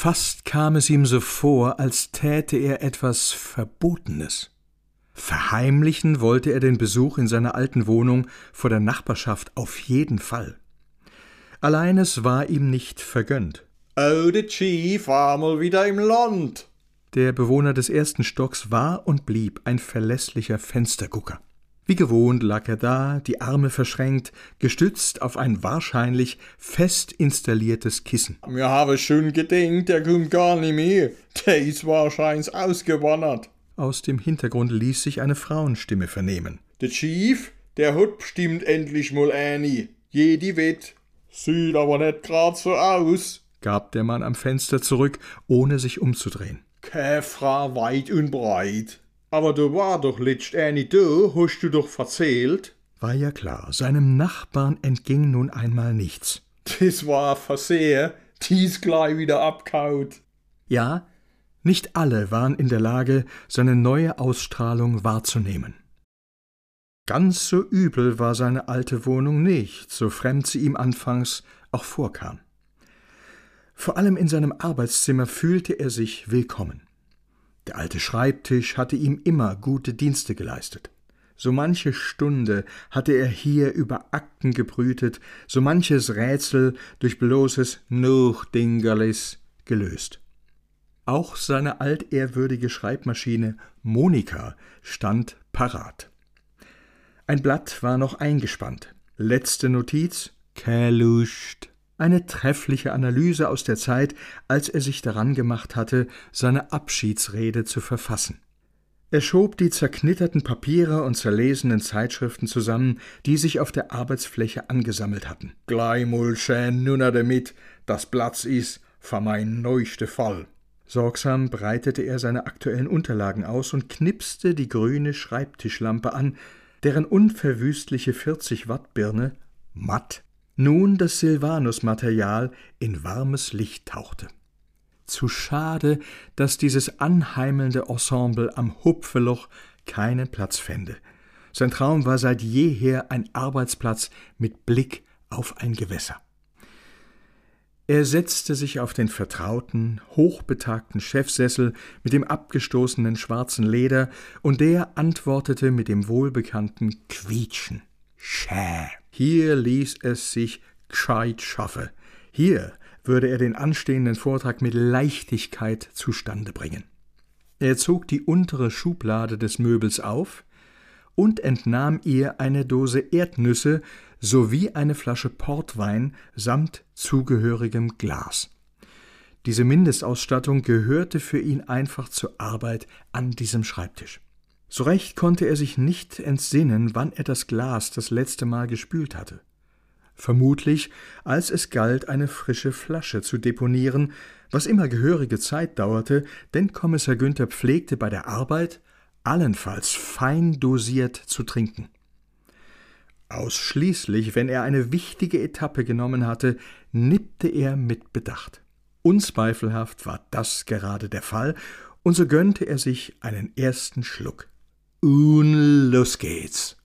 Fast kam es ihm so vor, als täte er etwas Verbotenes. Verheimlichen wollte er den Besuch in seiner alten Wohnung vor der Nachbarschaft auf jeden Fall. Allein es war ihm nicht vergönnt. Oh, der Chief war mal wieder im Land. Der Bewohner des ersten Stocks war und blieb ein verlässlicher Fenstergucker. Wie gewohnt lag er da, die Arme verschränkt, gestützt auf ein wahrscheinlich fest installiertes Kissen. Mir habe schon gedenkt, der kommt gar nicht mehr. Der ist wahrscheinlich ausgewandert. Aus dem Hintergrund ließ sich eine Frauenstimme vernehmen. Der Chief, der hat bestimmt endlich mal eine. Jedi wett. Sieht aber nicht grad so aus, gab der Mann am Fenster zurück, ohne sich umzudrehen. Käfra weit und breit. Aber du war doch letzt eine da, hast du doch verzählt. War ja klar, seinem Nachbarn entging nun einmal nichts. Das war Verseher, dies gleich wieder abkaut. Ja, nicht alle waren in der Lage, seine neue Ausstrahlung wahrzunehmen. Ganz so übel war seine alte Wohnung nicht, so fremd sie ihm anfangs auch vorkam. Vor allem in seinem Arbeitszimmer fühlte er sich willkommen. Der alte Schreibtisch hatte ihm immer gute Dienste geleistet. So manche Stunde hatte er hier über Akten gebrütet, so manches Rätsel durch bloßes Nuchdingerlis gelöst. Auch seine altehrwürdige Schreibmaschine Monika stand parat. Ein Blatt war noch eingespannt. Letzte Notiz: Keluscht. Eine treffliche Analyse aus der Zeit, als er sich daran gemacht hatte, seine Abschiedsrede zu verfassen. Er schob die zerknitterten Papiere und zerlesenen Zeitschriften zusammen, die sich auf der Arbeitsfläche angesammelt hatten. Gleich mal schön nunner damit, das Platz is für mein neuchte Fall. Sorgsam breitete er seine aktuellen Unterlagen aus und knipste die grüne Schreibtischlampe an, deren unverwüstliche 40 Watt Birne matt nun das Silvanus-Material in warmes Licht tauchte. Zu schade, dass dieses anheimelnde Ensemble am Hupfeloch keinen Platz fände. Sein Traum war seit jeher ein Arbeitsplatz mit Blick auf ein Gewässer. Er setzte sich auf den vertrauten, hochbetagten Chefsessel mit dem abgestoßenen schwarzen Leder, und der antwortete mit dem wohlbekannten Quietschen. Schä. Hier ließ es sich gescheit schaffe. Hier würde er den anstehenden Vortrag mit Leichtigkeit zustande bringen. Er zog die untere Schublade des Möbels auf und entnahm ihr eine Dose Erdnüsse sowie eine Flasche Portwein samt zugehörigem Glas. Diese Mindestausstattung gehörte für ihn einfach zur Arbeit an diesem Schreibtisch. So recht konnte er sich nicht entsinnen, wann er das Glas das letzte Mal gespült hatte. Vermutlich, als es galt, eine frische Flasche zu deponieren, was immer gehörige Zeit dauerte, denn Kommissar Günther pflegte bei der Arbeit allenfalls fein dosiert zu trinken. Ausschließlich, wenn er eine wichtige Etappe genommen hatte, nippte er mit Bedacht. Unzweifelhaft war das gerade der Fall, und so gönnte er sich einen ersten Schluck. Und los geht's.